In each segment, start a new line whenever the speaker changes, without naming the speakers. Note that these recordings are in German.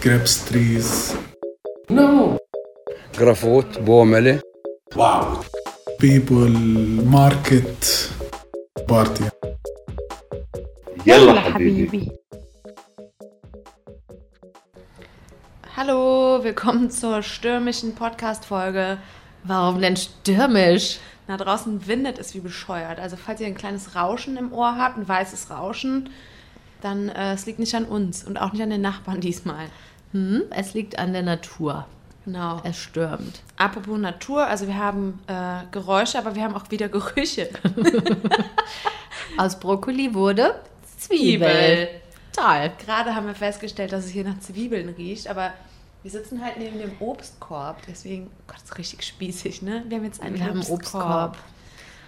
grapes trees.
No.
جرافوت بوملة
Wow.
People, market, party.
يلا حبيبي.
Hallo, willkommen zur stürmischen Podcast-Folge.
Warum denn stürmisch?
Na, draußen windet es wie bescheuert. Also, falls ihr ein kleines Rauschen im Ohr habt, ein weißes Rauschen, dann äh, es liegt nicht an uns und auch nicht an den Nachbarn diesmal.
Hm, es liegt an der Natur.
Genau.
Es stürmt.
Apropos Natur, also wir haben äh, Geräusche, aber wir haben auch wieder Gerüche.
Aus Brokkoli wurde Zwiebel. Toll.
Gerade haben wir festgestellt, dass es hier nach Zwiebeln riecht, aber wir sitzen halt neben dem Obstkorb, deswegen, Gott, ist richtig spießig, ne? Wir haben jetzt einen
Wir haben einen Obstkorb.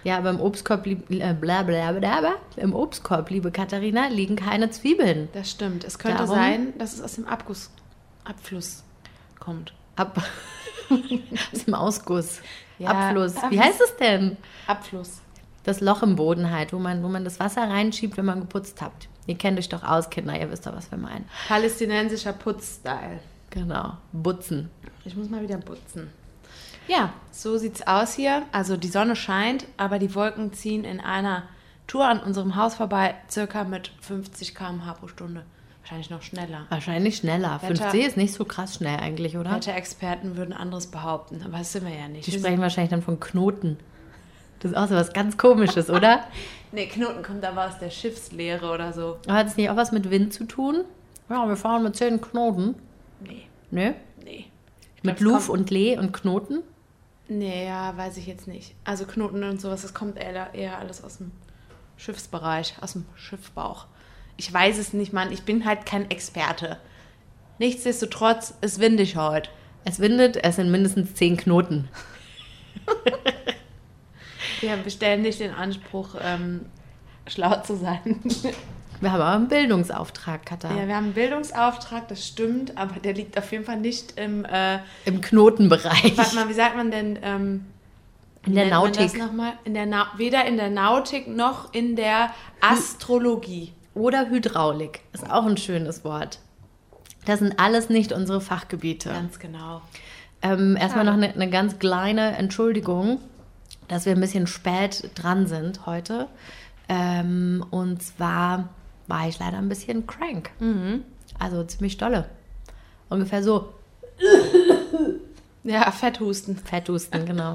Ja, aber im Obstkorb, lieb, äh, bla bla bla bla, im Obstkorb, liebe Katharina, liegen keine Zwiebeln.
Das stimmt. Es könnte
Darum-
sein, dass es aus dem Abguss, Abfluss kommt.
Ab aus dem Ausguss.
Ja,
Abfluss. Wie heißt es denn?
Abfluss.
Das Loch im Boden halt, wo man, wo man das Wasser reinschiebt, wenn man geputzt hat. Ihr kennt euch doch aus, Kinder, ihr wisst doch, was wir meinen.
Palästinensischer Putzstyle.
Genau. Butzen.
Ich muss mal wieder putzen. Ja, so sieht's aus hier. Also die Sonne scheint, aber die Wolken ziehen in einer Tour an unserem Haus vorbei, circa mit 50 km/h pro Stunde. Wahrscheinlich noch schneller.
Wahrscheinlich schneller.
Wetter-
5C ist nicht so krass schnell eigentlich, oder?
Wetterexperten würden anderes behaupten, aber das sind wir ja nicht.
Die sprechen wahrscheinlich dann von Knoten. Das ist auch so was ganz Komisches, oder?
Nee, Knoten kommt aber aus der Schiffslehre oder so.
Hat es nicht auch was mit Wind zu tun? Ja, wir fahren mit zehn Knoten.
Nee,
Nö?
nee. Ich
Mit
glaub,
Luf und Lee und Knoten?
Nee, ja, weiß ich jetzt nicht. Also Knoten und sowas, das kommt eher, eher alles aus dem Schiffsbereich, aus dem Schiffbauch. Ich weiß es nicht, Mann. Ich bin halt kein Experte. Nichtsdestotrotz, es windig heute.
Es windet, es sind mindestens zehn Knoten.
Wir bestellen nicht den Anspruch, ähm, schlau zu sein.
Wir haben aber einen Bildungsauftrag, Katha.
ja, wir haben einen Bildungsauftrag, das stimmt, aber der liegt auf jeden Fall nicht im, äh,
Im Knotenbereich.
warte mal, wie sagt man denn, ähm,
In der Nautik.
In der Na weder in der Nautik noch in der Astrologie.
Oder Hydraulik. Ist auch ein schönes Wort. Das sind alles nicht unsere Fachgebiete.
Ganz genau.
Ähm, erstmal noch eine, eine ganz kleine Entschuldigung, dass wir ein bisschen spät dran sind heute. Ähm, und zwar war ich leider ein bisschen crank. Also ziemlich dolle. Ungefähr so.
Ja, Fetthusten.
Fetthusten, genau.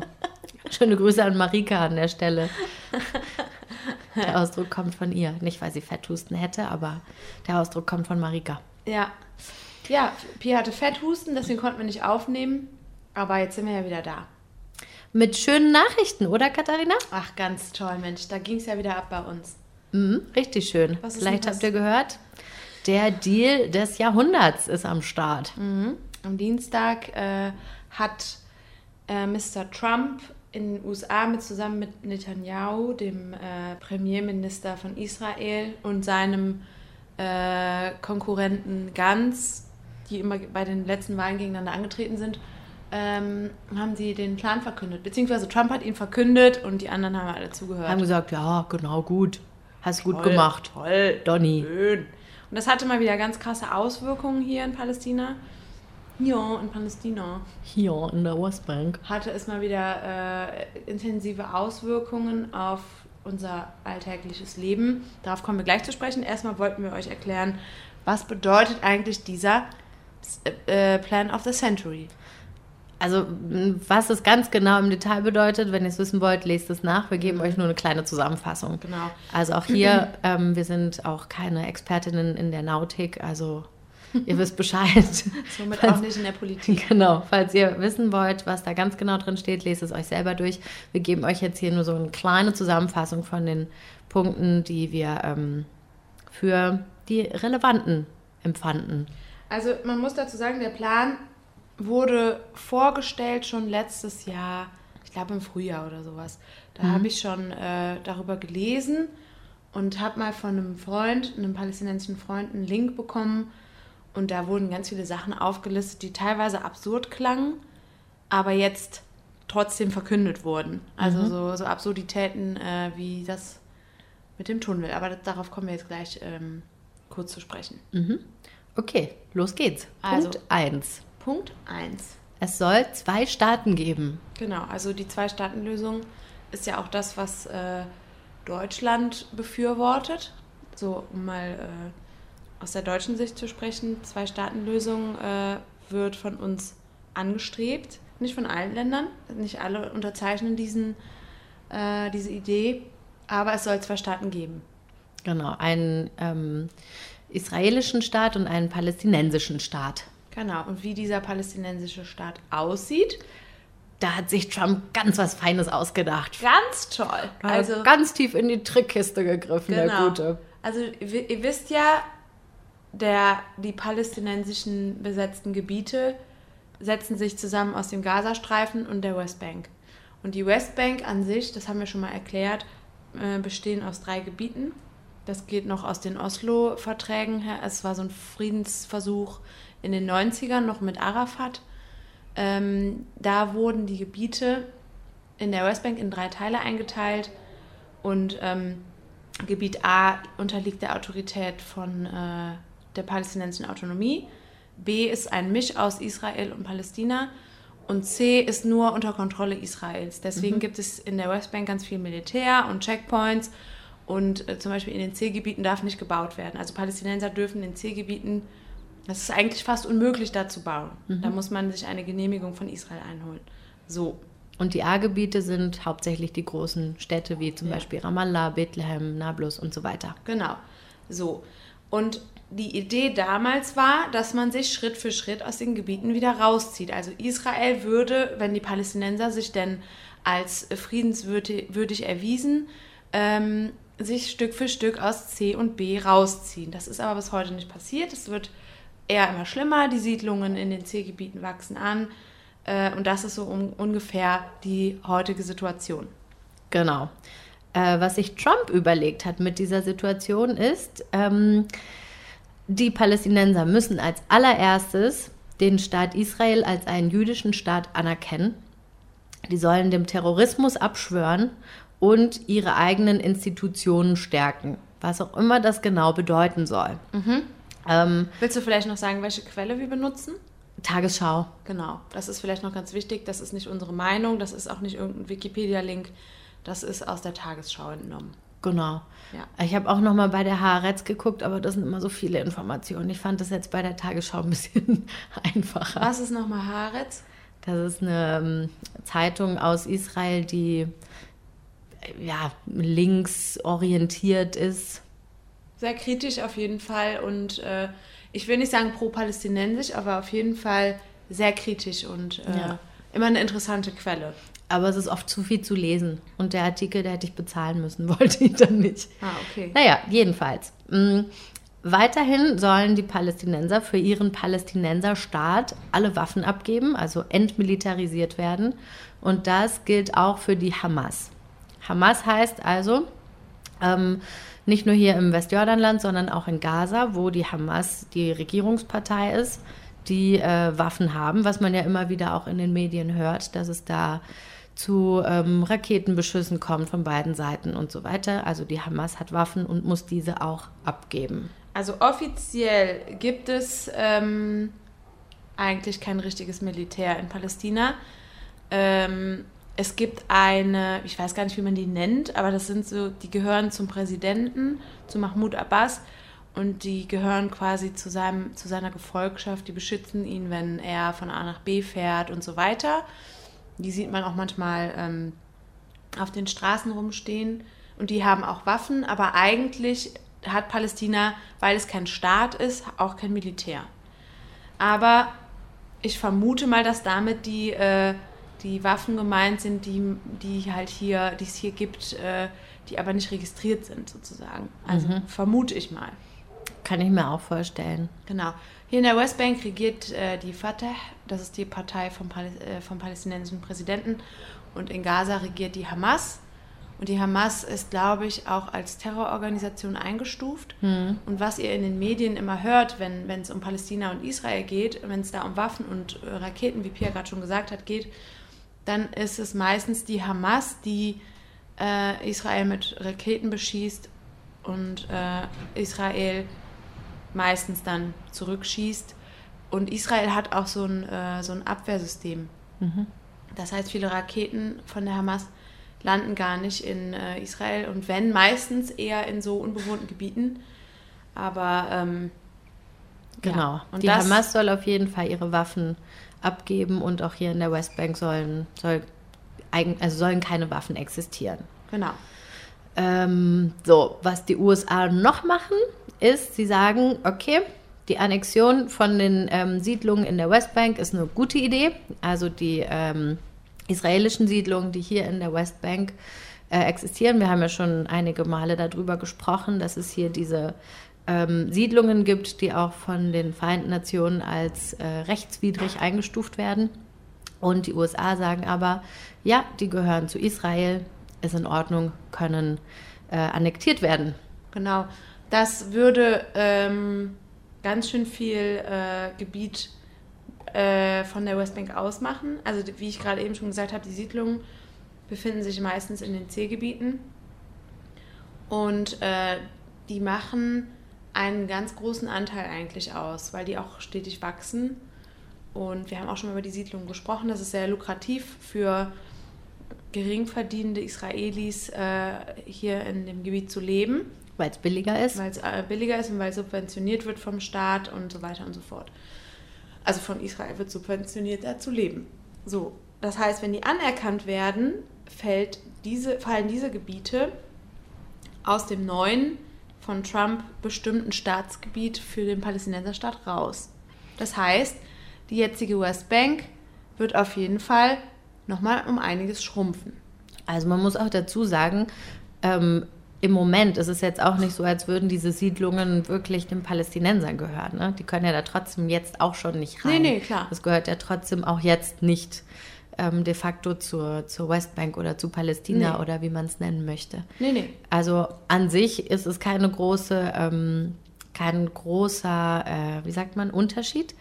Schöne Grüße an Marika an der Stelle. Der Ausdruck kommt von ihr. Nicht, weil sie Fetthusten hätte, aber der Ausdruck kommt von Marika.
Ja. Ja, Pia hatte Fetthusten, deswegen konnten wir nicht aufnehmen. Aber jetzt sind wir ja wieder da.
Mit schönen Nachrichten, oder Katharina?
Ach, ganz toll, Mensch. Da ging es ja wieder ab bei uns.
Mhm, richtig schön.
Was
Vielleicht habt ihr gehört, der Deal des Jahrhunderts ist am Start.
Am Dienstag äh, hat äh, Mr. Trump in den USA mit zusammen mit Netanyahu, dem äh, Premierminister von Israel, und seinem äh, Konkurrenten Gantz, die immer bei den letzten Wahlen gegeneinander angetreten sind, ähm, haben sie den Plan verkündet. Beziehungsweise Trump hat ihn verkündet und die anderen haben alle zugehört.
Haben gesagt, ja, genau, gut. Hast gut
Toll,
gemacht.
Toll.
Donny.
Schön. Und das hatte mal wieder ganz krasse Auswirkungen hier in Palästina. Ja, in Palästina
Hier in der Westbank.
hatte es mal wieder äh, intensive Auswirkungen auf unser alltägliches Leben. Darauf kommen wir gleich zu sprechen. Erstmal wollten wir euch erklären, was bedeutet eigentlich dieser äh, Plan of the Century.
Also, was es ganz genau im Detail bedeutet, wenn ihr es wissen wollt, lest es nach. Wir geben euch nur eine kleine Zusammenfassung.
Genau.
Also auch hier, ähm, wir sind auch keine Expertinnen in der Nautik, also ihr wisst Bescheid.
Somit auch nicht in der Politik.
Genau, falls ihr wissen wollt, was da ganz genau drin steht, lest es euch selber durch. Wir geben euch jetzt hier nur so eine kleine Zusammenfassung von den Punkten, die wir ähm, für die relevanten empfanden.
Also man muss dazu sagen, der Plan wurde vorgestellt schon letztes Jahr, ich glaube im Frühjahr oder sowas. Da habe ich schon äh, darüber gelesen und habe mal von einem Freund, einem palästinensischen Freund, einen Link bekommen und da wurden ganz viele Sachen aufgelistet, die teilweise absurd klangen, aber jetzt trotzdem verkündet wurden. Also so, so Absurditäten äh, wie das mit dem Tunnel. Aber das, darauf kommen wir jetzt gleich ähm, kurz zu sprechen.
Okay, los geht's.
Also-
Punkt 1.
Punkt 1.
Es soll zwei Staaten geben.
Genau, also die Zwei-Staaten-Lösung ist ja auch das, was äh, Deutschland befürwortet. So, um mal äh, aus der deutschen Sicht zu sprechen, Zwei-Staaten-Lösung äh, wird von uns angestrebt. Nicht von allen Ländern, nicht alle unterzeichnen diesen, äh, diese Idee, aber es soll zwei Staaten geben.
Genau, einen ähm, israelischen Staat und einen palästinensischen Staat.
Genau, und wie dieser palästinensische Staat aussieht,
Da hat sich Trump ganz was Feines ausgedacht.
ganz toll.
Also ganz tief in die Trickkiste gegriffen, der
Genau.
Gute.
Also ihr wisst ja, der, die palästinensischen besetzten Gebiete setzen sich zusammen aus dem Gazastreifen und der Westbank. Und die Westbank an sich, das haben wir schon mal erklärt, äh, bestehen aus drei Gebieten. Das geht noch aus den Oslo-Verträgen her. Es war so ein Friedensversuch in den 90ern noch mit Arafat. Ähm, da wurden die Gebiete in der Westbank in drei Teile eingeteilt und ähm, Gebiet A unterliegt der Autorität von äh, der palästinensischen Autonomie. B ist ein Misch aus Israel und Palästina. Und C ist nur unter Kontrolle Israels. Deswegen gibt es in der Westbank ganz viel Militär und Checkpoints. Und äh, zum Beispiel in den C-Gebieten darf nicht gebaut werden. Also Palästinenser dürfen in C-Gebieten, das ist eigentlich fast unmöglich, da zu bauen. Da muss man sich eine Genehmigung von Israel einholen. So,
Und die A-Gebiete sind hauptsächlich die großen Städte, wie zum
Ja.
Beispiel Ramallah, Bethlehem, Nablus und so weiter.
Genau. So. Und die Idee damals war, dass man sich Schritt für Schritt aus den Gebieten wieder rauszieht. Also Israel würde, wenn die Palästinenser sich denn als friedenswürdig würdig erwiesen, ähm, sich Stück für Stück aus C und B rausziehen. Das ist aber bis heute nicht passiert. Es wird eher immer schlimmer. Die Siedlungen in den C-Gebieten wachsen an. Äh, und das ist so un ungefähr die heutige Situation.
Genau. Äh, was sich Trump überlegt hat mit dieser Situation ist, ähm, die Palästinenser müssen als allererstes den Staat Israel als einen jüdischen Staat anerkennen. Die sollen dem Terrorismus abschwören und ihre eigenen Institutionen stärken, was auch immer das genau bedeuten soll. Ähm,
Willst du vielleicht noch sagen, welche Quelle wir benutzen?
Tagesschau.
Genau, das ist vielleicht noch ganz wichtig. Das ist nicht unsere Meinung, das ist auch nicht irgendein Wikipedia-Link. Das ist aus der Tagesschau entnommen.
Genau.
Ja.
Ich habe auch noch mal bei der Haaretz geguckt, aber das sind immer so viele Informationen. Ich fand das jetzt bei der Tagesschau ein bisschen einfacher.
Was ist nochmal Haaretz?
Das ist eine ähm, Zeitung aus Israel, die äh, ja, links orientiert ist.
Sehr kritisch auf jeden Fall und äh, ich will nicht sagen pro-palästinensisch, aber auf jeden Fall sehr kritisch und äh,
Ja.
immer eine interessante Quelle.
Aber es ist oft zu viel zu lesen. Und der Artikel, der hätte ich bezahlen müssen, wollte ich dann nicht.
Ah, okay.
Naja, jedenfalls. Mm, Weiterhin sollen die Palästinenser für ihren Palästinenserstaat alle Waffen abgeben, also entmilitarisiert werden. Und das gilt auch für die Hamas. Hamas heißt also, ähm, nicht nur hier im Westjordanland, sondern auch in Gaza, wo die Hamas die Regierungspartei ist, die äh, Waffen haben, was man ja immer wieder auch in den Medien hört, dass es da zu ähm, Raketenbeschüssen kommt von beiden Seiten und so weiter. Also die Hamas hat Waffen und muss diese auch abgeben.
Also offiziell gibt es ähm, eigentlich kein richtiges Militär in Palästina. Ähm, es gibt eine, ich weiß gar nicht, wie man die nennt, aber das sind so, die gehören zum Präsidenten, zu Mahmoud Abbas und die gehören quasi zu, seinem, zu seiner Gefolgschaft, die beschützen ihn, wenn er von A nach B fährt und so weiter. Die sieht man auch manchmal ähm, auf den Straßen rumstehen und die haben auch Waffen, aber eigentlich hat Palästina, weil es kein Staat ist, auch kein Militär. Aber ich vermute mal, dass damit die, äh, die Waffen gemeint sind, die, die halt hier, die es hier gibt, äh, die aber nicht registriert sind, sozusagen. Also vermute ich mal.
Kann ich mir auch vorstellen.
Genau. Hier in der Westbank regiert äh, die Fatah, das ist die Partei vom, Paläs äh, vom palästinensischen Präsidenten. Und in Gaza regiert die Hamas. Und die Hamas ist, glaube ich, auch als Terrororganisation eingestuft. Und was ihr in den Medien immer hört, wenn wenn es um Palästina und Israel geht, wenn es da um Waffen und äh, Raketen, wie Pia gerade schon gesagt hat, geht, dann ist es meistens die Hamas, die äh, Israel mit Raketen beschießt und äh, Israel meistens dann zurückschießt. Und Israel hat auch so ein, äh, so ein Abwehrsystem. Das heißt, viele Raketen von der Hamas landen gar nicht in äh, Israel und wenn, meistens eher in so unbewohnten Gebieten. Aber ähm,
Genau.
Ja.
Die
das-
Hamas soll auf jeden Fall ihre Waffen abgeben und auch hier in der Westbank sollen, soll, also sollen keine Waffen existieren.
genau.
Ähm, so, was die USA noch machen, ist, sie sagen, okay, die Annexion von den ähm, Siedlungen in der Westbank ist eine gute Idee. Also die ähm, israelischen Siedlungen, die hier in der Westbank äh, existieren. Wir haben ja schon einige Male darüber gesprochen, dass es hier diese ähm, Siedlungen gibt, die auch von den Vereinten Nationen als äh, rechtswidrig eingestuft werden. Und die USA sagen aber, ja, die gehören zu Israel, ist in Ordnung, können äh, annektiert werden.
Genau. Das würde ähm, ganz schön viel äh, Gebiet äh, von der Westbank ausmachen. Also wie ich gerade eben schon gesagt habe, die Siedlungen befinden sich meistens in den C-Gebieten. Und äh, die machen einen ganz großen Anteil eigentlich aus, weil die auch stetig wachsen. Und wir haben auch schon über die Siedlungen gesprochen. Das ist sehr lukrativ für geringverdienende Israelis, äh, hier in dem Gebiet zu leben
Weil es billiger ist.
weil es äh, billiger ist und weil es subventioniert wird vom Staat und so weiter und so fort. Also von Israel wird subventioniert, da zu leben. So, das heißt, wenn die anerkannt werden, fällt diese, fallen diese Gebiete aus dem neuen, von Trump bestimmten Staatsgebiet für den Palästinenserstaat raus. Das heißt, die jetzige Westbank wird auf jeden Fall nochmal um einiges schrumpfen.
Also man muss auch dazu sagen, ähm, im Moment ist es jetzt auch nicht so, als würden diese Siedlungen wirklich den Palästinensern gehören. Ne? Die können ja da trotzdem jetzt auch schon nicht rein.
Nee, nee, klar.
Das gehört ja trotzdem auch jetzt nicht ähm, de facto zur, zur Westbank oder zu Palästina
Nee.
oder wie man es nennen möchte.
Nee, nee.
Also an sich ist es keine große, ähm, kein großer, äh, wie sagt man, Unterschied.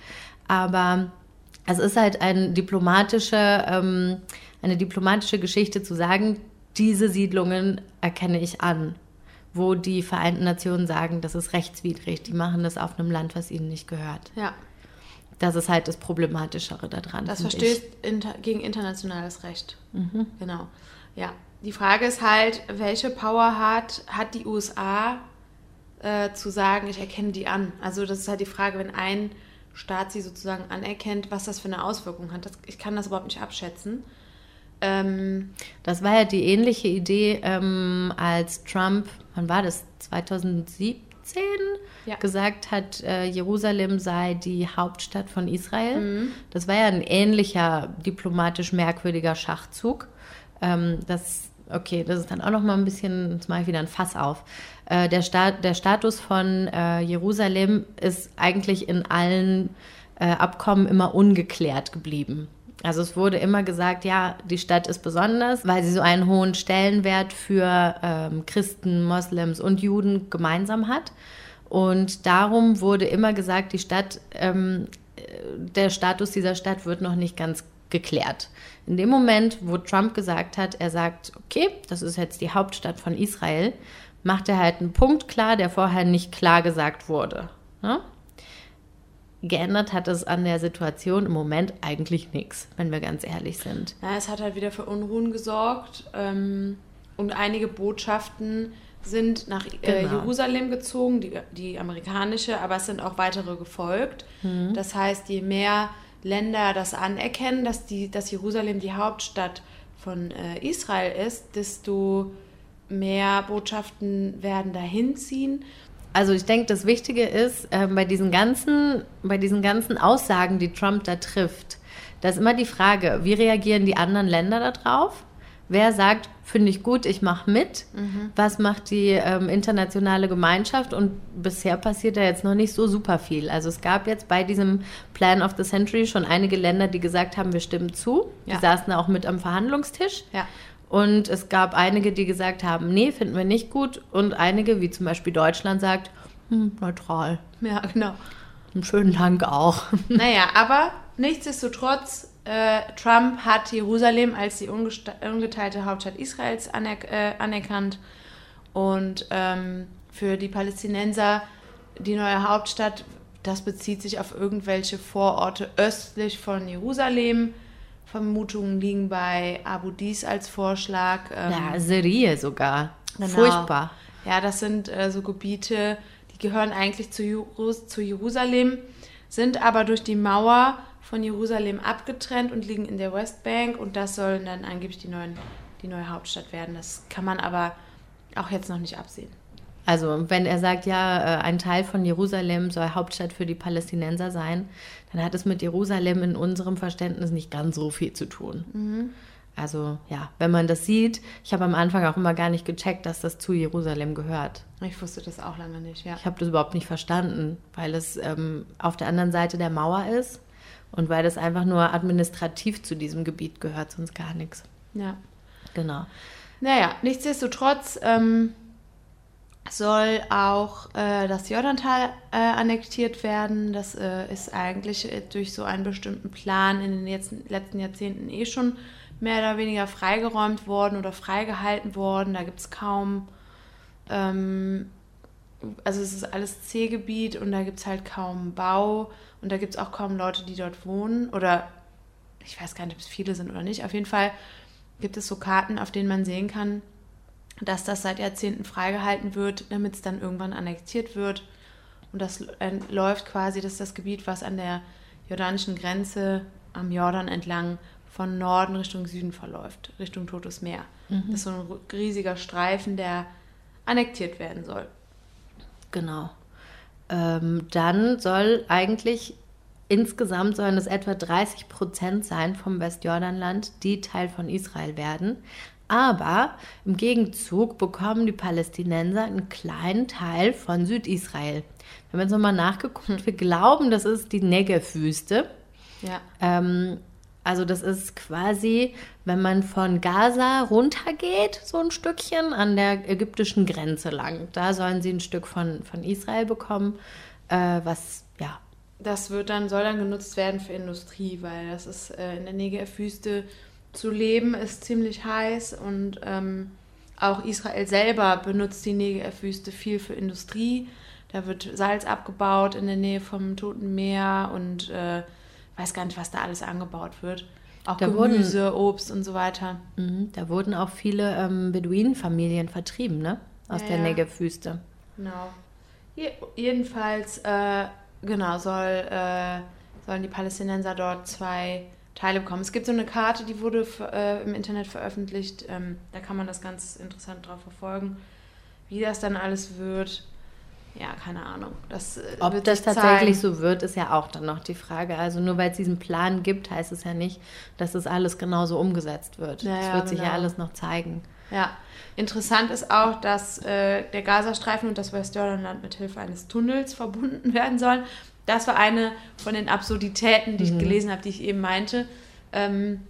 Aber es ist halt ein diplomatische, ähm, eine diplomatische Geschichte zu sagen, diese Siedlungen erkenne ich an, wo die Vereinten Nationen sagen, das ist rechtswidrig, die machen das auf einem Land, was ihnen nicht gehört.
Ja.
Das ist halt das Problematischere daran.
Das verstößt inter gegen internationales Recht. Genau. Ja. Die Frage ist halt, welche Power hat, hat die USA äh, zu sagen, ich erkenne die an? Also das ist halt die Frage, wenn ein Staat sie sozusagen anerkennt, was das für eine Auswirkung hat. Das, ich kann das überhaupt nicht abschätzen. Ähm,
Das war ja die ähnliche Idee, ähm, als Trump, wann war das, 2017,
Ja.
gesagt hat, äh, Jerusalem sei die Hauptstadt von Israel.
Mhm.
Das war ja ein ähnlicher diplomatisch merkwürdiger Schachzug. Ähm, das, okay, das ist dann auch noch mal ein bisschen, jetzt mache ich wieder ein Fass auf. Äh, der, Staat, der Status von äh, Jerusalem ist eigentlich in allen äh, Abkommen immer ungeklärt geblieben. Also es wurde immer gesagt, ja, die Stadt ist besonders, weil sie so einen hohen Stellenwert für ähm, Christen, Moslems und Juden gemeinsam hat. Und darum wurde immer gesagt, die Stadt, ähm, äh, der Status dieser Stadt wird noch nicht ganz geklärt. In dem Moment, wo Trump gesagt hat, er sagt, okay, das ist jetzt die Hauptstadt von Israel, macht er halt einen Punkt klar, der vorher nicht klar gesagt wurde. Ne? Geändert hat es an der Situation im Moment eigentlich nichts, wenn wir ganz ehrlich sind.
ja, es hat halt wieder für Unruhen gesorgt ähm, und einige Botschaften sind nach äh,
Genau.
Jerusalem gezogen, die, die amerikanische, aber es sind auch weitere gefolgt.
Mhm.
Das heißt, je mehr Länder das anerkennen, dass, die, dass Jerusalem die Hauptstadt von äh, Israel ist, desto mehr Botschaften werden dahin ziehen.
Also ich denke, das Wichtige ist, äh, bei, diesen ganzen, bei diesen ganzen Aussagen, die Trump da trifft, da ist immer die Frage, wie reagieren die anderen Länder darauf? Wer sagt, finde ich gut, ich mache mit? Was macht die ähm, internationale Gemeinschaft? Und bisher passiert da jetzt noch nicht so super viel. Also es gab jetzt bei diesem Plan of the Century schon einige Länder, die gesagt haben, wir stimmen zu. Die
Ja.
saßen auch mit am Verhandlungstisch.
Ja.
Und es gab einige, die gesagt haben, nee, finden wir nicht gut. Und einige, wie zum Beispiel Deutschland, sagt, hm, neutral.
Ja, genau.
Einen schönen Dank auch.
Naja, aber nichtsdestotrotz, äh, Trump hat Jerusalem als die ungeteilte Hauptstadt Israels anerk äh, anerkannt. Und ähm, für die Palästinenser die neue Hauptstadt, das bezieht sich auf irgendwelche Vororte östlich von Jerusalem. Vermutungen liegen bei Abu Dis als Vorschlag. Ähm,
Ja, Serie sogar.
Genau.
Furchtbar.
Ja, das sind äh, so Gebiete, die gehören eigentlich zu, Jerus zu Jerusalem, sind aber durch die Mauer von Jerusalem abgetrennt und liegen in der Westbank und das soll dann angeblich die, neuen, die neue Hauptstadt werden. Das kann man aber auch jetzt noch nicht absehen.
Also, wenn er sagt, ja, äh, ein Teil von Jerusalem soll Hauptstadt für die Palästinenser sein, dann hat es mit Jerusalem in unserem Verständnis nicht ganz so viel zu tun. Also, ja, wenn man das sieht, ich habe am Anfang auch immer gar nicht gecheckt, dass das zu Jerusalem gehört.
Ich wusste das auch lange nicht, ja.
Ich habe das überhaupt nicht verstanden, weil es ähm, auf der anderen Seite der Mauer ist und weil das einfach nur administrativ zu diesem Gebiet gehört, sonst gar nichts.
ja.
Genau.
Naja, nichtsdestotrotz ähm, soll auch äh, das Jordantal äh, annektiert werden. Das äh, ist eigentlich äh, durch so einen bestimmten Plan in den letzten, letzten Jahrzehnten eh schon mehr oder weniger freigeräumt worden oder freigehalten worden. Da gibt es kaum, ähm, also es ist alles C-Gebiet und da gibt es halt kaum Bau und da gibt es auch kaum Leute, die dort wohnen. Oder ich weiß gar nicht, ob es viele sind oder nicht. Auf jeden Fall gibt es so Karten, auf denen man sehen kann, dass das seit Jahrzehnten freigehalten wird, damit es dann irgendwann annektiert wird. Und das äh, läuft quasi, das ist das Gebiet, was an der jordanischen Grenze am Jordan entlang von Norden Richtung Süden verläuft, Richtung Totes Meer. Das ist so ein riesiger Streifen, der annektiert werden soll.
Genau. Ähm, dann soll eigentlich insgesamt sollen es etwa 30 Prozent sein vom Westjordanland, die Teil von Israel werden. Aber im Gegenzug bekommen die Palästinenser einen kleinen Teil von Südisrael. Wir haben jetzt nochmal nachgeguckt. Wir glauben, das ist die Negev-Wüste.
Ja.
Ähm, also das ist quasi, wenn man von Gaza runtergeht, so ein Stückchen an der ägyptischen Grenze lang. Da sollen sie ein Stück von, von Israel bekommen, äh, was ja
Das wird dann, soll dann genutzt werden für Industrie, weil das ist äh, in der Negev-Wüste zu leben, ist ziemlich heiß und ähm, auch Israel selber benutzt die Negev-Wüste viel für Industrie. Da wird Salz abgebaut in der Nähe vom Toten Meer und äh, weiß gar nicht, was da alles angebaut wird. Auch
Da wurden-
Gemüse, Obst und so weiter.
Mhm, Da wurden auch viele ähm, Beduinenfamilien vertrieben, ne? Aus
Ja,
der
ja.
Negev-Wüste.
Genau. Je jedenfalls, äh, genau, soll, äh, sollen die Palästinenser dort zwei Teile bekommen. Es gibt so eine Karte, die wurde äh, im Internet veröffentlicht. Ähm, da kann man das ganz interessant drauf verfolgen, wie das dann alles wird. Ja, keine Ahnung. Das, äh,
Ob das tatsächlich so wird, ist ja auch dann noch die Frage. Also nur weil es diesen Plan gibt, heißt es ja nicht, dass das alles genauso umgesetzt wird.
Ja,
das
ja,
wird sich ja
genau.
alles noch zeigen.
Ja, interessant ist auch, dass äh, der Gazastreifen und das Westjordanland mit Hilfe eines Tunnels verbunden werden sollen. Das war eine von den Absurditäten, die ich gelesen habe, die ich eben meinte. Ähm,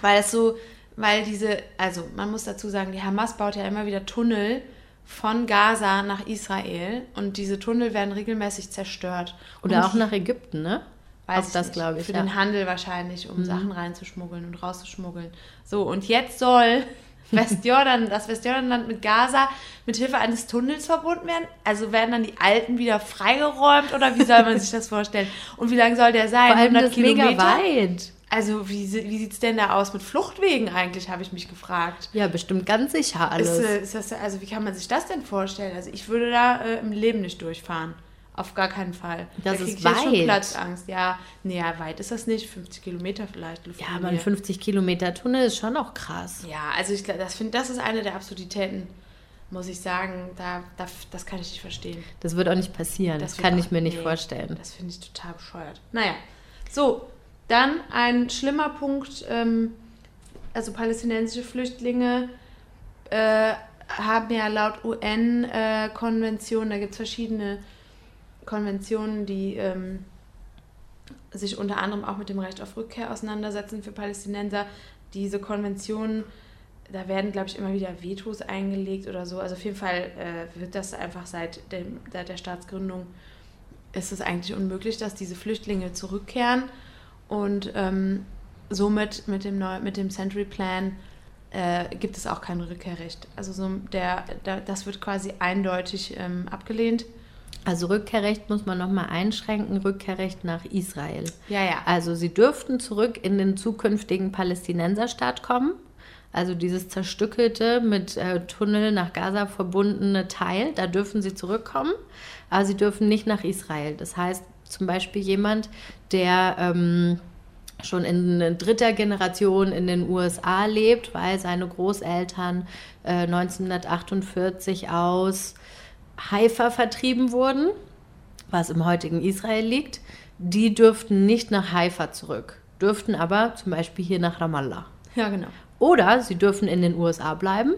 weil es so, weil diese, also man muss dazu sagen, die Hamas baut ja immer wieder Tunnel von Gaza nach Israel und diese Tunnel werden regelmäßig zerstört.
Oder
und
auch nach Ägypten, ne?
Weiß ich
das glaube ich.
Für
ja. Mhm.
den Handel wahrscheinlich, um Sachen reinzuschmuggeln und rauszuschmuggeln. So, und jetzt soll Westjordan, das Westjordanland mit Gaza mit Hilfe eines Tunnels verbunden werden. Also werden dann die Alten wieder freigeräumt oder wie soll man sich das vorstellen? Und wie lang soll der sein?
Vor allem
100
das mega
Kilometer?
weit.
Also wie, wie sieht es denn da aus mit Fluchtwegen eigentlich, habe ich mich gefragt.
Ja, bestimmt ganz sicher alles.
Ist, äh, ist das, also wie kann man sich das denn vorstellen? Also ich würde da äh, im Leben nicht durchfahren. Auf gar keinen Fall.
Das
da
ist
ich jetzt schon
weit.
Platzangst. Ja, nee, ja, weit ist das nicht. 50 Kilometer vielleicht.
ja, aber ein 50 Kilometer Tunnel ist schon auch krass.
Ja, also ich glaub, das finde, das ist eine der Absurditäten, muss ich sagen. Da, da, das kann ich nicht verstehen.
Das wird auch nicht passieren.
Das
Das, kann
auch-
ich mir nicht
nee.
vorstellen.
Das finde ich total bescheuert. Naja, so, dann ein schlimmer Punkt. Ähm, also palästinensische Flüchtlinge äh, haben ja laut UN-Konvention, da gibt es verschiedene Konventionen, die ähm, sich unter anderem auch mit dem Recht auf Rückkehr auseinandersetzen für Palästinenser. Diese Konventionen, da werden, glaube ich, immer wieder Vetos eingelegt oder so. Also auf jeden Fall äh, wird das einfach seit, dem, seit der Staatsgründung ist es eigentlich unmöglich, dass diese Flüchtlinge zurückkehren. Und ähm, somit mit dem, Neu mit dem Century Plan äh, gibt es auch kein Rückkehrrecht. Also so der, der, das wird quasi eindeutig ähm, abgelehnt.
Also Rückkehrrecht muss man nochmal einschränken, Rückkehrrecht nach Israel.
Ja, ja.
Also sie dürften zurück in den zukünftigen Palästinenserstaat kommen. Also dieses zerstückelte, mit äh, Tunnel nach Gaza verbundene Teil, da dürfen sie zurückkommen. Aber sie dürfen nicht nach Israel. Das heißt zum Beispiel jemand, der ähm, schon in dritter Generation in den USA lebt, weil seine Großeltern äh, 1948 aus Haifa vertrieben wurden, was im heutigen Israel liegt, die dürften nicht nach Haifa zurück, dürften aber zum Beispiel hier nach Ramallah.
Ja, genau.
Oder sie dürfen in den USA bleiben,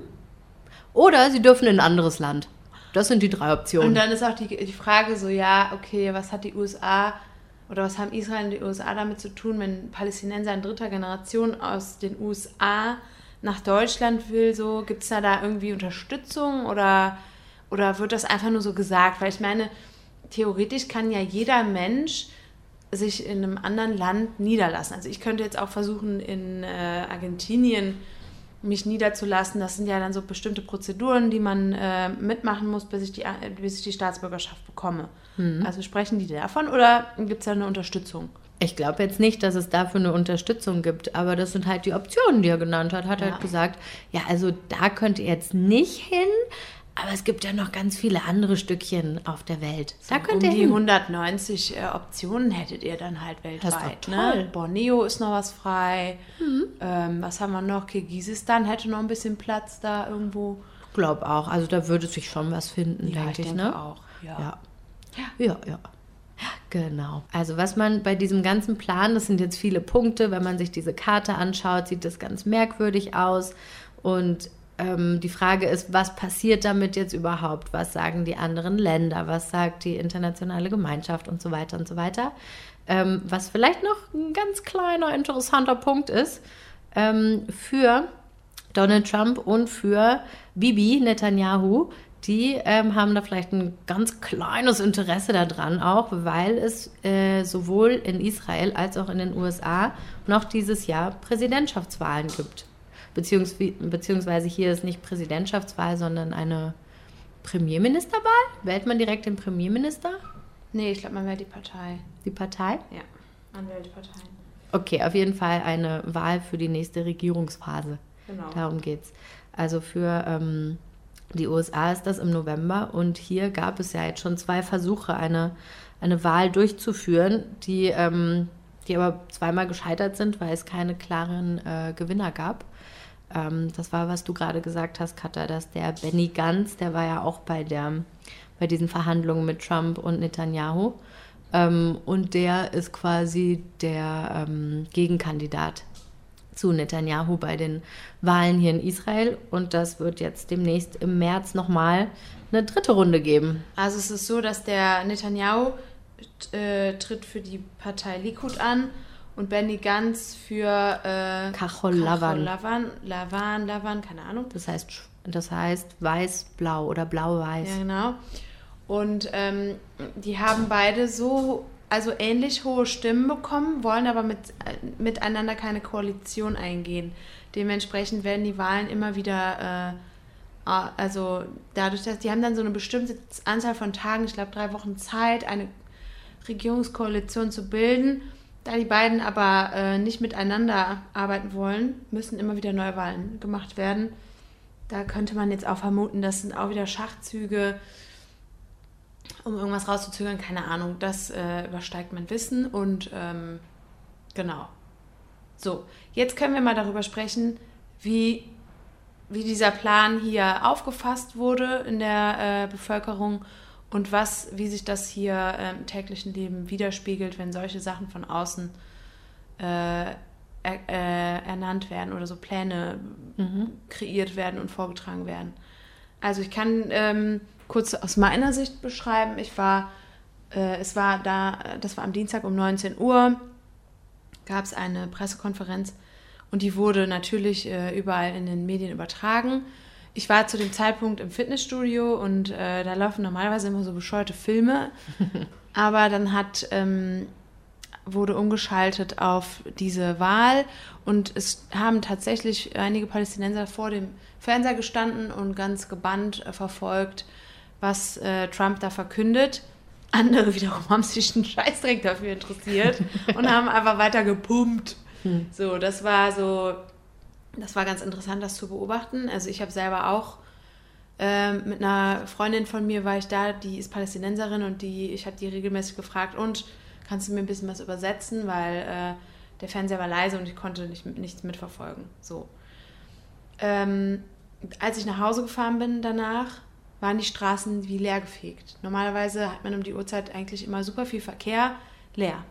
oder sie dürfen in ein anderes Land. Das sind die drei Optionen.
Und dann ist auch die, die Frage so, ja, okay, was hat die USA oder was haben Israel und die USA damit zu tun, wenn Palästinenser in dritter Generation aus den USA nach Deutschland will, so gibt es da da irgendwie Unterstützung oder, oder wird das einfach nur so gesagt? Weil ich meine, theoretisch kann ja jeder Mensch sich in einem anderen Land niederlassen. Also ich könnte jetzt auch versuchen, in äh, Argentinien mich niederzulassen. Das sind ja dann so bestimmte Prozeduren, die man äh, mitmachen muss, bis ich, die, bis ich die Staatsbürgerschaft bekomme. Also sprechen die davon oder gibt es da eine Unterstützung?
Ich glaube jetzt nicht, dass es dafür eine Unterstützung gibt, aber das sind halt die Optionen, die er genannt hat. Hat
Ja.
halt gesagt, ja, also da könnt ihr jetzt nicht hin, aber es gibt ja noch ganz viele andere Stückchen auf der Welt. Da könnt
um
ihr
die
hin.
190 äh, Optionen hättet ihr dann halt weltweit. Ne? Borneo ist noch was frei. Ähm, was haben wir noch? Kirgisistan hätte noch ein bisschen Platz da irgendwo.
Glaub auch. Also da würde sich schon was finden,
Ja,
denke
ich
ich,
denke
ne?
auch. Ja.
Ja. Ja, ja. Genau. Also was man bei diesem ganzen Plan, das sind jetzt viele Punkte, wenn man sich diese Karte anschaut, sieht das ganz merkwürdig aus. Und ähm, die Frage ist, was passiert damit jetzt überhaupt? Was sagen die anderen Länder? Was sagt die internationale Gemeinschaft und so weiter und so weiter? Ähm, was vielleicht noch ein ganz kleiner, interessanter Punkt ist, ähm, für Donald Trump und für Bibi Netanyahu, die ähm, haben da vielleicht ein ganz kleines Interesse daran auch, weil es äh, sowohl in Israel als auch in den USA noch dieses Jahr Präsidentschaftswahlen gibt. Beziehungs beziehungsweise hier ist nicht Präsidentschaftswahl, sondern eine Premierministerwahl. Wählt man direkt den Premierminister,
Nee, ich glaube, man wählt die Partei.
die Partei?
Ja, man wählt die Partei.
Okay, auf jeden Fall eine Wahl für die nächste Regierungsphase.
Genau.
Darum geht's. Also für ähm, die USA ist das im November und hier gab es ja jetzt schon zwei Versuche, eine, eine Wahl durchzuführen, die, ähm, die aber zweimal gescheitert sind, weil es keine klaren äh, Gewinner gab. Ähm, das war, was du gerade gesagt hast, Katha, dass der Benny Gantz, der war ja auch bei, der, bei diesen Verhandlungen mit Trump und Netanyahu. Ähm, und der ist quasi der ähm, Gegenkandidat zu Netanyahu bei den Wahlen hier in Israel. Und das wird jetzt demnächst im März nochmal eine dritte Runde geben.
Also es ist so, dass der Netanyahu äh, tritt für die Partei Likud an und Benny Gantz für äh,
Kachol Lavan.
Lavan, Lavan, Lavan, keine Ahnung.
Das heißt, das heißt weiß-blau oder blau-weiß.
Ja, genau. Und ähm, die haben beide so, also ähnlich hohe Stimmen bekommen, wollen aber mit, äh, miteinander keine Koalition eingehen. Dementsprechend werden die Wahlen immer wieder, äh, also dadurch, dass die haben dann so eine bestimmte Anzahl von Tagen, ich glaube drei Wochen Zeit, eine Regierungskoalition zu bilden. Da die beiden aber äh, nicht miteinander arbeiten wollen, müssen immer wieder Neuwahlen gemacht werden. Da könnte man jetzt auch vermuten, das sind auch wieder Schachzüge, um irgendwas rauszuzögern. Keine Ahnung, das äh, übersteigt mein Wissen und ähm, genau. So, jetzt können wir mal darüber sprechen, wie, wie dieser Plan hier aufgefasst wurde in der äh, Bevölkerung und was, wie sich das hier äh, im täglichen Leben widerspiegelt, wenn solche Sachen von außen äh, äh, ernannt werden oder so Pläne kreiert werden und vorgetragen werden. Also ich kann ähm, kurz aus meiner Sicht beschreiben. Ich war, äh, es war da, das war am Dienstag um 19 Uhr, gab es eine Pressekonferenz und die wurde natürlich äh, überall in den Medien übertragen. Ich war zu dem Zeitpunkt im Fitnessstudio und äh, da laufen normalerweise immer so bescheuerte Filme, aber dann hat ähm, wurde umgeschaltet auf diese Wahl und es haben tatsächlich einige Palästinenser vor dem Fernseher gestanden und ganz gebannt äh, verfolgt, was äh, Trump da verkündet. andere wiederum haben sich einen Scheißdreck dafür interessiert und haben einfach weiter gepumpt. So, das war so, das war ganz interessant, das zu beobachten. Also ich habe selber auch ähm, mit einer Freundin von mir war ich da, die ist Palästinenserin und die, ich habe die regelmäßig gefragt, und kannst du mir ein bisschen was übersetzen, weil äh, der Fernseher war leise und ich konnte nicht, nichts mitverfolgen. So. Ähm, als ich nach Hause gefahren bin danach, waren die Straßen wie leer gefegt. Normalerweise hat man um die Uhrzeit eigentlich immer super viel Verkehr, leer.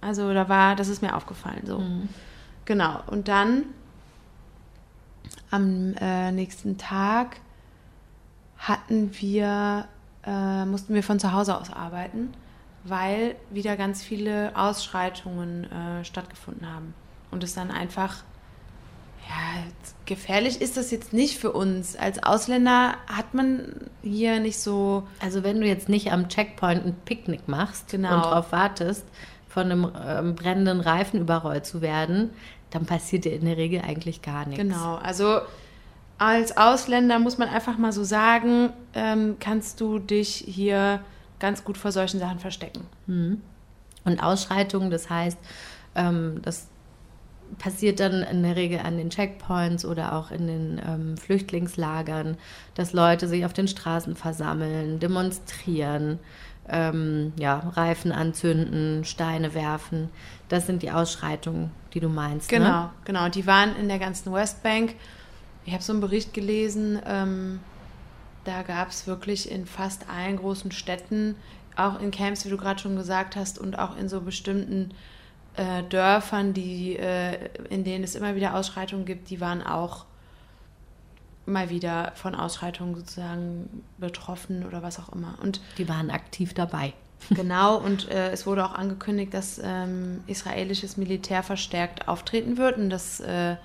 Also da war, das ist mir aufgefallen so. Genau. Und dann am äh, nächsten Tag hatten wir, äh, mussten wir von zu Hause aus arbeiten, weil wieder ganz viele Ausschreitungen äh, stattgefunden haben. Und es dann einfach, ja, gefährlich ist das jetzt nicht für uns. Als Ausländer hat man hier nicht so,
Also wenn du jetzt nicht am Checkpoint ein Picknick machst
Genau.
und darauf wartest, von einem ähm, brennenden Reifen überrollt zu werden, dann passiert dir in der Regel eigentlich gar nichts.
Genau, also als Ausländer muss man einfach mal so sagen, ähm, kannst du dich hier ganz gut vor solchen Sachen verstecken.
Und Ausschreitungen, das heißt, ähm, das passiert dann in der Regel an den Checkpoints oder auch in den ähm, Flüchtlingslagern, dass Leute sich auf den Straßen versammeln, demonstrieren, ähm, ja, Reifen anzünden, Steine werfen. Das sind die Ausschreitungen, die du meinst.
Genau,
Ne?
genau. Die waren in der ganzen Westbank. Ich habe so einen Bericht gelesen, ähm, da gab es wirklich in fast allen großen Städten, auch in Camps, wie du gerade schon gesagt hast, und auch in so bestimmten äh, Dörfern, die, äh, in denen es immer wieder Ausschreitungen gibt, die waren auch mal wieder von Ausschreitungen sozusagen betroffen oder was auch immer. Und
Die waren aktiv dabei.
Genau, und äh, es wurde auch angekündigt, dass ähm, israelisches Militär verstärkt auftreten wird. Und das äh,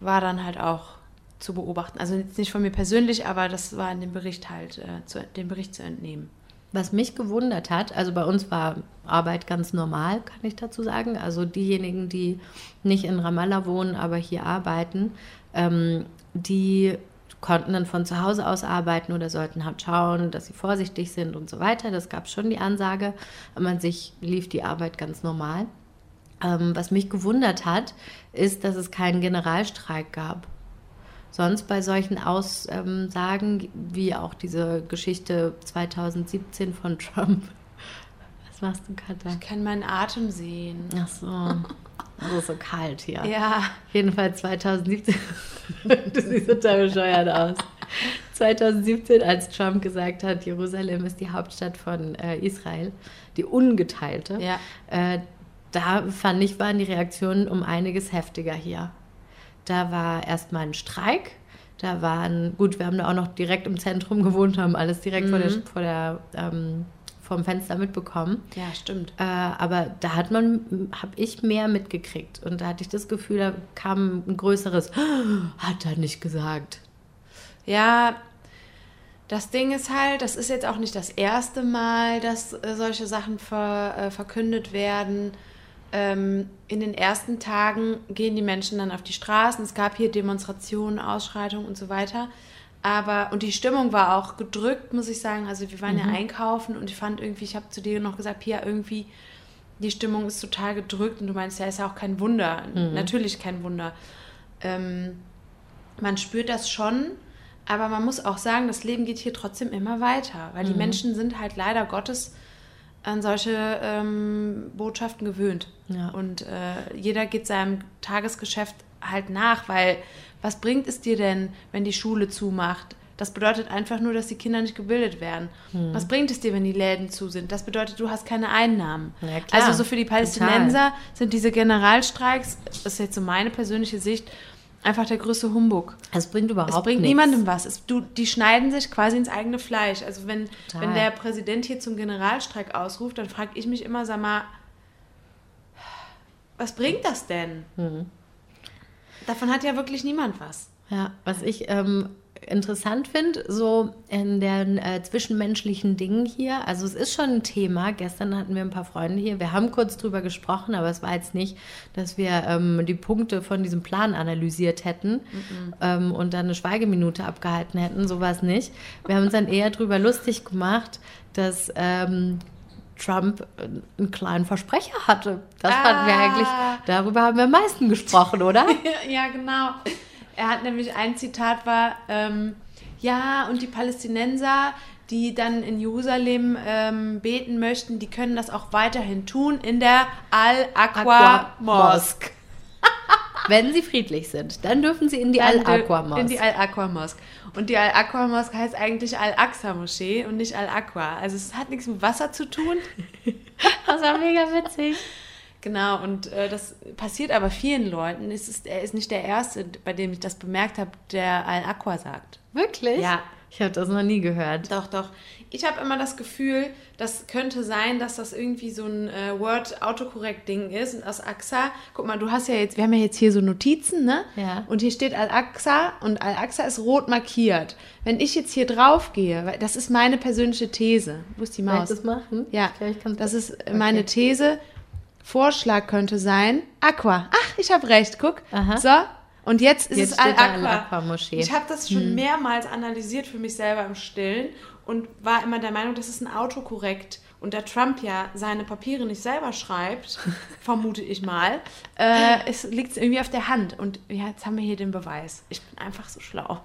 war dann halt auch zu beobachten. Also jetzt nicht von mir persönlich, aber das war in dem Bericht halt, äh, zu, dem Bericht zu entnehmen.
Was mich gewundert hat, also bei uns war Arbeit ganz normal, kann ich dazu sagen. Also diejenigen, die nicht in Ramallah wohnen, aber hier arbeiten, ähm, die konnten dann von zu Hause aus arbeiten oder sollten halt schauen, dass sie vorsichtig sind und so weiter. Das gab schon die Ansage. An sich lief die Arbeit ganz normal. Ähm, was mich gewundert hat, ist, dass es keinen Generalstreik gab. Sonst bei solchen Aussagen, wie auch diese Geschichte 2017 von Trump. Was machst du, Katha?
Ich kann meinen Atem sehen.
Ach so. Ist so kalt hier.
Ja,
Jedenfalls 2017. du siehst total bescheuert aus. 2017, als Trump gesagt hat, Jerusalem ist die Hauptstadt von äh, Israel, die ungeteilte,
ja.
äh, da fand ich, waren die Reaktionen um einiges heftiger hier. Da war erstmal ein Streik. Da waren, gut, wir haben da auch noch direkt im Zentrum gewohnt, haben alles direkt vor der, vor der ähm, vom Fenster mitbekommen.
Ja, stimmt.
Äh, aber da hat man, habe ich mehr mitgekriegt. Und da hatte ich das Gefühl, da kam ein größeres, hat er nicht gesagt.
Ja, das Ding ist halt, das ist jetzt auch nicht das erste Mal, dass äh, solche Sachen ver, äh, verkündet werden. Ähm, in den ersten Tagen gehen die Menschen dann auf die Straßen. Es gab hier Demonstrationen, Ausschreitungen und so weiter. Aber, und die Stimmung war auch gedrückt, muss ich sagen. Also wir waren ja einkaufen und ich fand irgendwie, ich habe zu dir noch gesagt, Pia, irgendwie, die Stimmung ist total gedrückt. Und du meinst, ja, ist ja auch kein Wunder. Natürlich kein Wunder. Ähm, man spürt das schon, aber man muss auch sagen, das Leben geht hier trotzdem immer weiter, weil die Menschen sind halt leider Gottes an solche ähm, Botschaften gewöhnt.
Ja.
Und äh, jeder geht seinem Tagesgeschäft halt nach, weil was bringt es dir denn, wenn die Schule zumacht? Das bedeutet einfach nur, dass die Kinder nicht gebildet werden. Was bringt es dir, wenn die Läden zu sind? Das bedeutet, du hast keine Einnahmen.
Ja,
also so für die Palästinenser sind diese Generalstreiks, das ist jetzt so meine persönliche Sicht, einfach der größte Humbug.
Es bringt überhaupt
Es bringt
nichts.
niemandem was. Es, du, die schneiden sich quasi ins eigene Fleisch. Also wenn,
Total.
wenn der Präsident hier zum Generalstreik ausruft, dann frage ich mich immer, sag mal, was bringt das denn?
Mhm.
Davon hat ja wirklich niemand was.
Ja, was ich ähm, interessant finde, so in den äh, zwischenmenschlichen Dingen hier, also es ist schon ein Thema. Gestern hatten wir ein paar Freunde hier, wir haben kurz drüber gesprochen, aber es war jetzt nicht, dass wir ähm, die Punkte von diesem Plan analysiert hätten ähm, und dann eine Schweigeminute abgehalten hätten, sowas nicht. Wir haben uns dann eher drüber lustig gemacht, dass ähm, Trump äh, einen kleinen Versprecher hatte. Das fanden wir
Ah.
eigentlich, darüber haben wir am meisten gesprochen, oder?
ja, genau. Er hat nämlich ein Zitat war, ähm, ja, und die Palästinenser, die dann in Jerusalem ähm, beten möchten, die können das auch weiterhin tun in der Al-Aqwa Mosque.
Wenn sie friedlich sind, dann dürfen sie in die Al-Aqwa
In
Mosque.
die Al-Aqwa Mosque. Und die Al-Aqwa Mosque heißt eigentlich Al-Aqsa Moschee und nicht Al-Aqwa. Also es hat nichts mit Wasser zu tun.
Das war mega witzig.
Genau, und äh, das passiert aber vielen Leuten. Es ist, er ist nicht der Erste, bei dem ich das bemerkt habe, der Al-Aqwa sagt.
Wirklich?
Ja.
Ich habe das noch nie gehört.
Doch, doch. Ich habe immer das Gefühl, das könnte sein, dass das irgendwie so ein äh, Word-Autokorrekt-Ding ist. Und aus AXA, guck mal, du hast ja jetzt, wir haben ja jetzt hier so Notizen, ne?
Ja.
Und hier steht Al-Aqsa und Al-Aqsa ist rot markiert. Wenn ich jetzt hier drauf gehe, weil das ist meine persönliche These. Wo ist die
Soll ich
Maus?
das machen?
Ja,
Ich glaub, ich kann's-
das ist meine These. Vorschlag könnte sein, Aqua. Ach, ich habe recht, guck.
Aha.
So, und jetzt ist
Jetzt
es
steht da
Al-Aqwa.
Al-Aqwa-Moschee.
Ich habe das schon mehrmals analysiert für mich selber im Stillen und war immer der Meinung, das ist ein Autokorrekt. Und da Trump ja seine Papiere nicht selber schreibt, vermute ich mal, äh, es liegt irgendwie auf der Hand. Und ja, jetzt haben wir hier den Beweis. Ich bin einfach so schlau.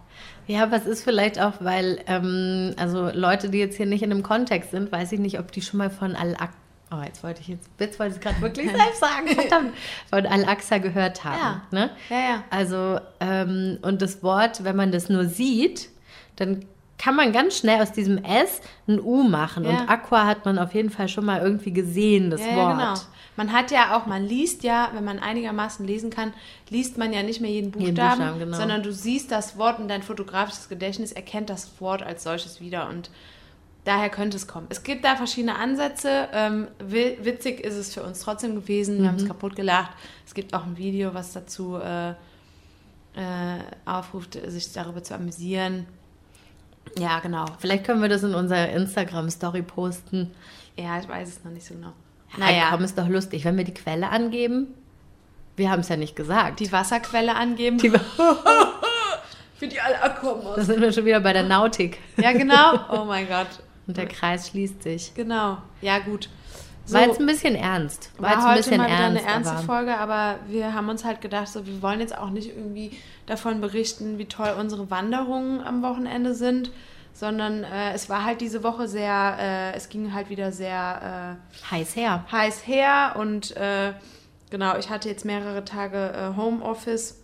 Ja, aber es ist vielleicht auch, weil, ähm, also Leute, die jetzt hier nicht in einem Kontext sind, weiß ich nicht, ob die schon mal von Al-Aqsa, oh, jetzt wollte ich jetzt, jetzt wollte ich es gerade wirklich selbst sagen, verdammt, von Al-Aqsa gehört haben.
Ja.
Ne?
Ja, ja.
Also, ähm, und das Wort, wenn man das nur sieht, dann kann man ganz schnell aus diesem S ein U machen.
Ja.
Und Aqua hat man auf jeden Fall schon mal irgendwie gesehen, das
Ja, ja,
Wort.
genau. Man hat ja auch, man liest ja, wenn man einigermaßen lesen kann, liest man ja nicht mehr jeden
Jeden
Buchstaben,
Buchstaben, genau.
sondern du siehst das Wort und dein fotografisches Gedächtnis erkennt das Wort als solches wieder und daher könnte es kommen. Es gibt da verschiedene Ansätze. Ähm, wi- witzig ist es für uns trotzdem gewesen. Wir haben
Mhm.
es kaputt gelacht. Es gibt auch ein Video, was dazu äh, äh, aufruft, sich darüber zu amüsieren. Ja, genau.
Vielleicht können wir das in unserer Instagram-Story posten.
Ja, ich weiß es noch nicht so genau.
Naja, komm, ist doch lustig, wenn wir die Quelle angeben. Wir haben es ja nicht gesagt.
Die Wasserquelle angeben.
Die-
für die Al-Aqwa
da sind wir schon wieder bei der Nautik.
Ja, genau. Oh mein Gott.
Und der Kreis schließt sich.
Genau. Ja, gut. So,
War jetzt ein bisschen ernst. War,
war
jetzt ein
heute
bisschen
mal
ernst.
eine ernste
aber
Folge, aber wir haben uns halt gedacht, so, wir wollen jetzt auch nicht irgendwie davon berichten, wie toll unsere Wanderungen am Wochenende sind, sondern äh, es war halt diese Woche sehr, äh, es ging halt wieder sehr
heiß her.
äh, heiß her und äh, genau, ich hatte jetzt mehrere Tage äh, Homeoffice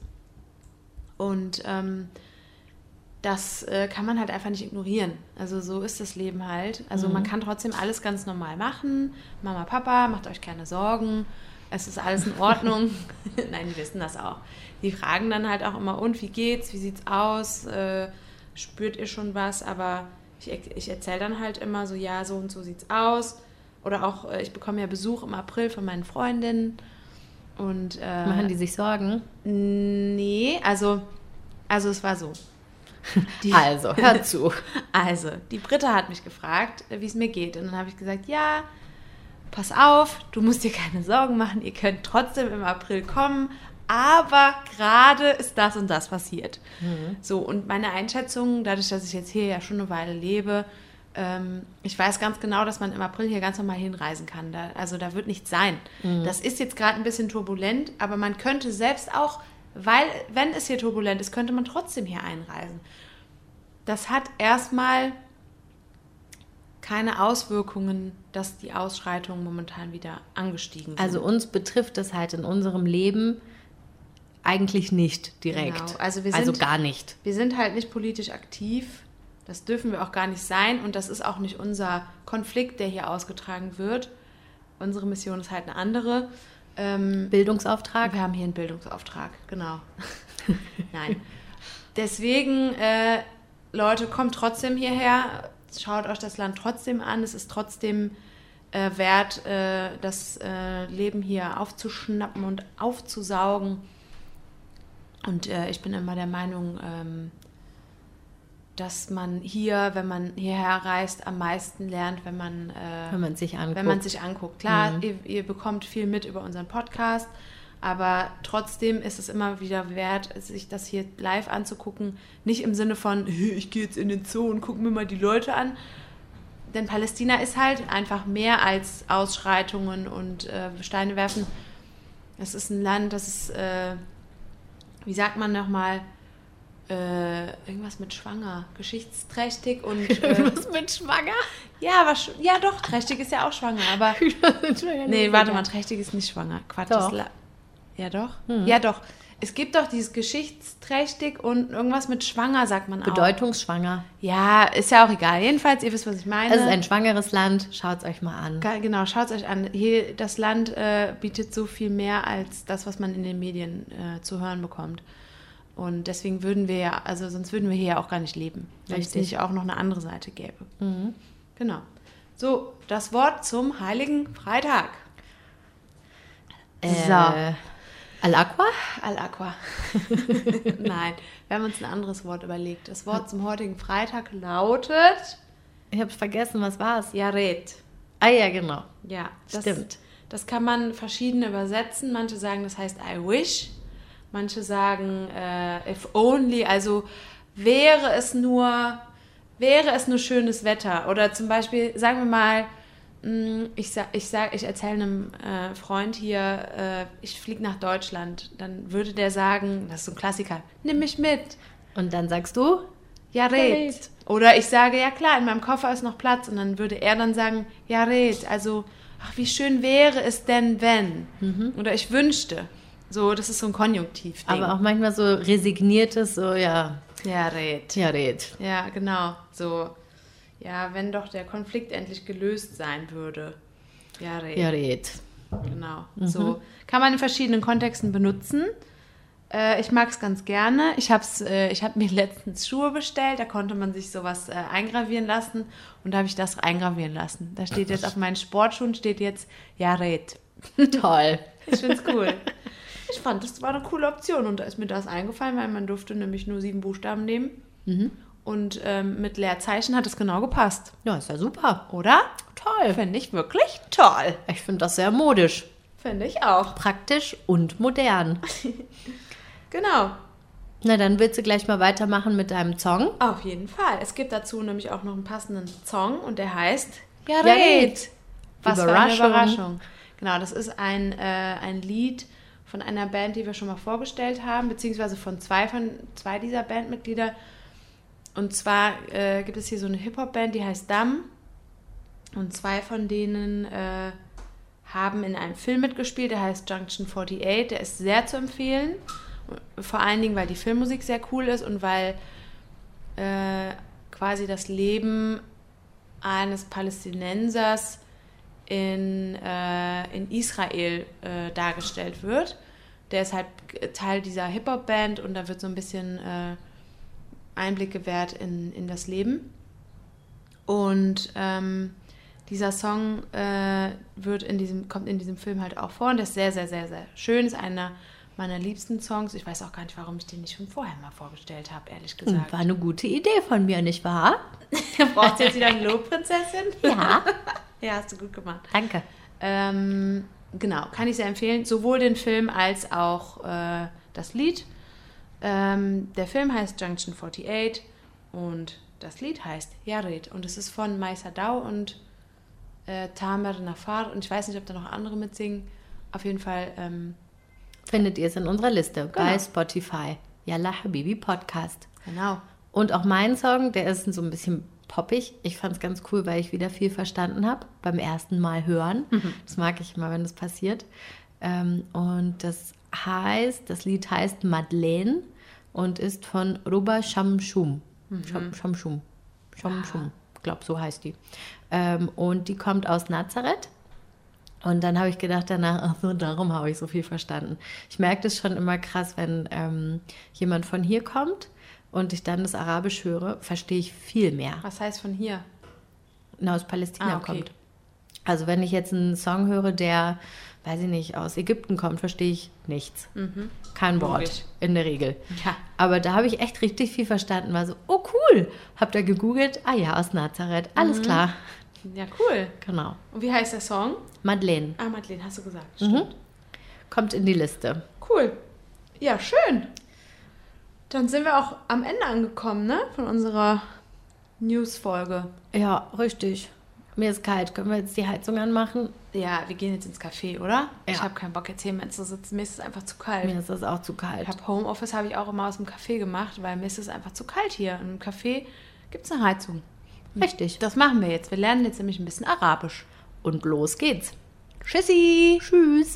und ähm, das äh, kann man halt einfach nicht ignorieren. Also so ist das Leben halt. Also man kann trotzdem alles ganz normal machen. Mama, Papa, macht euch keine Sorgen. Es ist alles in Ordnung. Nein, die wissen das auch. Die fragen dann halt auch immer, und wie geht's? Wie sieht's aus? Äh, spürt ihr schon was? Aber ich, ich erzähle dann halt immer so, ja, so und so sieht's aus. Oder auch, äh, ich bekomme ja Besuch im April von meinen Freundinnen. Und äh,
Machen die sich Sorgen?
Nee, also, also es war so. Die,
Also, hör zu.
also, die Britta hat mich gefragt, äh, wie es mir geht. Und dann habe ich gesagt, ja, pass auf, du musst dir keine Sorgen machen, ihr könnt trotzdem im April kommen, aber gerade ist das und das passiert. So, und meine Einschätzung, dadurch, dass ich jetzt hier ja schon eine Weile lebe, ähm, ich weiß ganz genau, dass man im April hier ganz normal hinreisen kann. Da, also da wird nichts sein. Das ist jetzt gerade ein bisschen turbulent, aber man könnte selbst auch, weil, wenn es hier turbulent ist, könnte man trotzdem hier einreisen. Das hat erstmal keine Auswirkungen, dass die Ausschreitungen momentan wieder angestiegen sind.
Also uns betrifft das halt in unserem Leben eigentlich nicht direkt.
Genau. Also wir
also
sind-
gar nicht.
Wir sind halt nicht politisch aktiv. Das dürfen wir auch gar nicht sein. Und das ist auch nicht unser Konflikt, der hier ausgetragen wird. Unsere Mission ist halt eine andere. Ähm,
Bildungsauftrag.
wir haben hier einen Bildungsauftrag, genau. Nein. Deswegen, äh, Leute, kommt trotzdem hierher. Schaut euch das Land trotzdem an. Es ist trotzdem äh, wert, äh, das äh, Leben hier aufzuschnappen und aufzusaugen. Und äh, ich bin immer der Meinung, ähm, dass man hier, wenn man hierher reist, am meisten lernt, wenn man, äh,
Wenn man sich anguckt.
wenn man sich anguckt. Klar, ihr, ihr bekommt viel mit über unseren Podcast, aber trotzdem ist es immer wieder wert, sich das hier live anzugucken. Nicht im Sinne von, ich gehe jetzt in den Zoo und gucke mir mal die Leute an. Denn Palästina ist halt einfach mehr als Ausschreitungen und äh, Steine werfen. Es ist ein Land, das ist, äh, wie sagt man nochmal, äh, irgendwas mit schwanger, geschichtsträchtig und äh,
Was mit schwanger?
ja, sch- ja doch, trächtig ist ja auch schwanger, aber nee, warte mal, trächtig ist nicht schwanger. Quatsch,
Doch.
ja doch, ja doch. Es gibt doch dieses geschichtsträchtig und irgendwas mit schwanger, sagt man auch.
Bedeutungsschwanger.
Ja, ist ja auch egal. Jedenfalls, ihr wisst, was ich meine.
Es ist ein schwangeres Land. Schaut es euch mal an.
Ge- Genau, schaut es euch an. Hier, das Land äh, bietet so viel mehr als das, was man in den Medien äh, zu hören bekommt. Und deswegen würden wir ja, also sonst würden wir hier ja auch gar nicht leben, wenn es nicht auch noch eine andere Seite gäbe. Genau. So, das Wort zum Heiligen Freitag.
Äh, Al-Aqua?
Al-Aqua. Nein, wir haben uns ein anderes Wort überlegt. Das Wort zum heutigen Freitag lautet
Ich habe vergessen, was war's?
Yaret.
Ah ja, genau.
Ja, das,
Stimmt.
Das kann man verschieden übersetzen. Manche sagen, das heißt I wish. Manche sagen äh, if only. Also wäre es nur, wäre es nur schönes Wetter. Oder zum Beispiel, sagen wir mal, mh, ich sag, ich sag, ich erzähle einem äh, Freund hier, äh, ich fliege nach Deutschland. Dann würde der sagen, das ist so ein Klassiker, nimm mich mit.
Und dann sagst du?
Ja, red. Oder ich sage, ja klar, in meinem Koffer ist noch Platz. Und dann würde er dann sagen, ja, red. Also, ach, wie schön wäre es denn, wenn? Oder ich wünschte. So, das ist so ein Konjunktiv.
Aber auch manchmal so resigniertes, so, ja,
Ja, red.
ja, red.
Ja, genau. So, ja, wenn doch der Konflikt endlich gelöst sein würde. Ja, red.
Ja, red.
Genau. So kann man in verschiedenen Kontexten benutzen. Äh, ich mag es ganz gerne. Ich habe äh, ich hab mir letztens Schuhe bestellt, da konnte man sich sowas äh, eingravieren lassen und da habe ich das eingravieren lassen. Da steht jetzt auf meinen Sportschuhen steht jetzt Ja, red.
Toll.
Ich finde es cool. Ich fand, das war eine coole Option und da ist mir das eingefallen, weil man durfte nämlich nur sieben Buchstaben nehmen. Und ähm, mit Leerzeichen hat es genau gepasst.
Ja, ist ja super.
Oder?
Toll.
Finde ich wirklich toll.
Ich finde das sehr modisch.
Finde ich auch.
Praktisch und modern.
Genau.
Na, dann willst du gleich mal weitermachen mit deinem Song.
Auf jeden Fall. Es gibt dazu nämlich auch noch einen passenden Song und der heißt Ja,
Ja,
red.
red.
Was für eine
Überraschung.
Überraschung. Genau, das ist ein, äh, ein Lied von einer Band, die wir schon mal vorgestellt haben, beziehungsweise von zwei, von zwei dieser Bandmitglieder. Und zwar äh, gibt es hier so eine Hip-Hop-Band, die heißt Dam. Und zwei von denen äh, haben in einem Film mitgespielt, der heißt Junction 48. Der ist sehr zu empfehlen. Vor allen Dingen, weil die Filmmusik sehr cool ist und weil äh, quasi das Leben eines Palästinensers in, äh, in Israel äh, dargestellt wird. Der ist halt Teil dieser Hip-Hop-Band und da wird so ein bisschen äh, Einblick gewährt in, in das Leben. Und ähm, dieser Song äh, wird in diesem, kommt in diesem Film halt auch vor und der ist sehr, sehr, sehr, sehr schön. Ist einer meiner liebsten Songs. Ich weiß auch gar nicht, warum ich den nicht schon vorher mal vorgestellt habe, ehrlich gesagt.
War eine gute Idee von mir, nicht wahr?
Brauchst du jetzt wieder eine Lobprinzessin?
Ja.
ja, hast du gut gemacht.
Danke.
Ähm, genau, kann ich sehr empfehlen. Sowohl den Film als auch äh, das Lied. Ähm, der Film heißt Junction 48 und das Lied heißt Yared. Und es ist von Mai Sadao und äh, Tamer Nafar. Und ich weiß nicht, ob da noch andere mitsingen. Auf jeden Fall, ähm,
Findet ihr es in unserer Liste bei
Genau.
Spotify. Yalla Habibi Podcast.
genau.
Und auch mein Song, der ist so ein bisschen poppig. Ich fand es ganz cool, weil ich wieder viel verstanden habe beim ersten Mal hören. Das mag ich immer, wenn das passiert. Ähm, und das heißt, das Lied heißt Madeleine und ist von Ruba Shamshum. Sham, Shamshum. Shamshum. Ich glaube, so heißt die. Ähm, und die kommt aus Nazareth. Und dann habe ich gedacht danach, ach so, darum habe ich so viel verstanden. Ich merke das schon immer krass, wenn ähm, jemand von hier kommt und ich dann das Arabisch höre, verstehe ich viel mehr.
Was heißt von hier?
Na, aus Palästina
Ah, okay.
kommt. Also wenn ich jetzt einen Song höre, der, weiß ich nicht, aus Ägypten kommt, verstehe ich nichts. Kein Wort
Logisch.
in der Regel.
Ja.
Aber da habe ich echt richtig viel verstanden. War so, oh cool. Hab da gegoogelt, ah ja, aus Nazareth. Alles klar.
Ja, cool.
Genau.
Und wie heißt der Song?
Madeleine
Ah, Madeleine, hast du gesagt.
Mhm. kommt in die Liste.
Cool. Ja, schön. Dann sind wir auch am Ende angekommen, ne? Von unserer News-Folge.
Ja, richtig. Mir ist kalt. Können wir jetzt die Heizung anmachen?
Ja, wir gehen jetzt ins Café, oder? Ich
Ja.
habe keinen Bock, jetzt hier mehr zu sitzen. Mir ist es einfach zu kalt.
Mir ist das auch zu kalt.
Ich habe Homeoffice habe ich auch immer aus dem Café gemacht, weil mir ist es einfach zu kalt hier. Im Café gibt es eine Heizung.
Richtig.
Das machen wir jetzt. Wir lernen jetzt nämlich ein bisschen Arabisch.
Und los geht's.
Tschüssi!
Tschüss.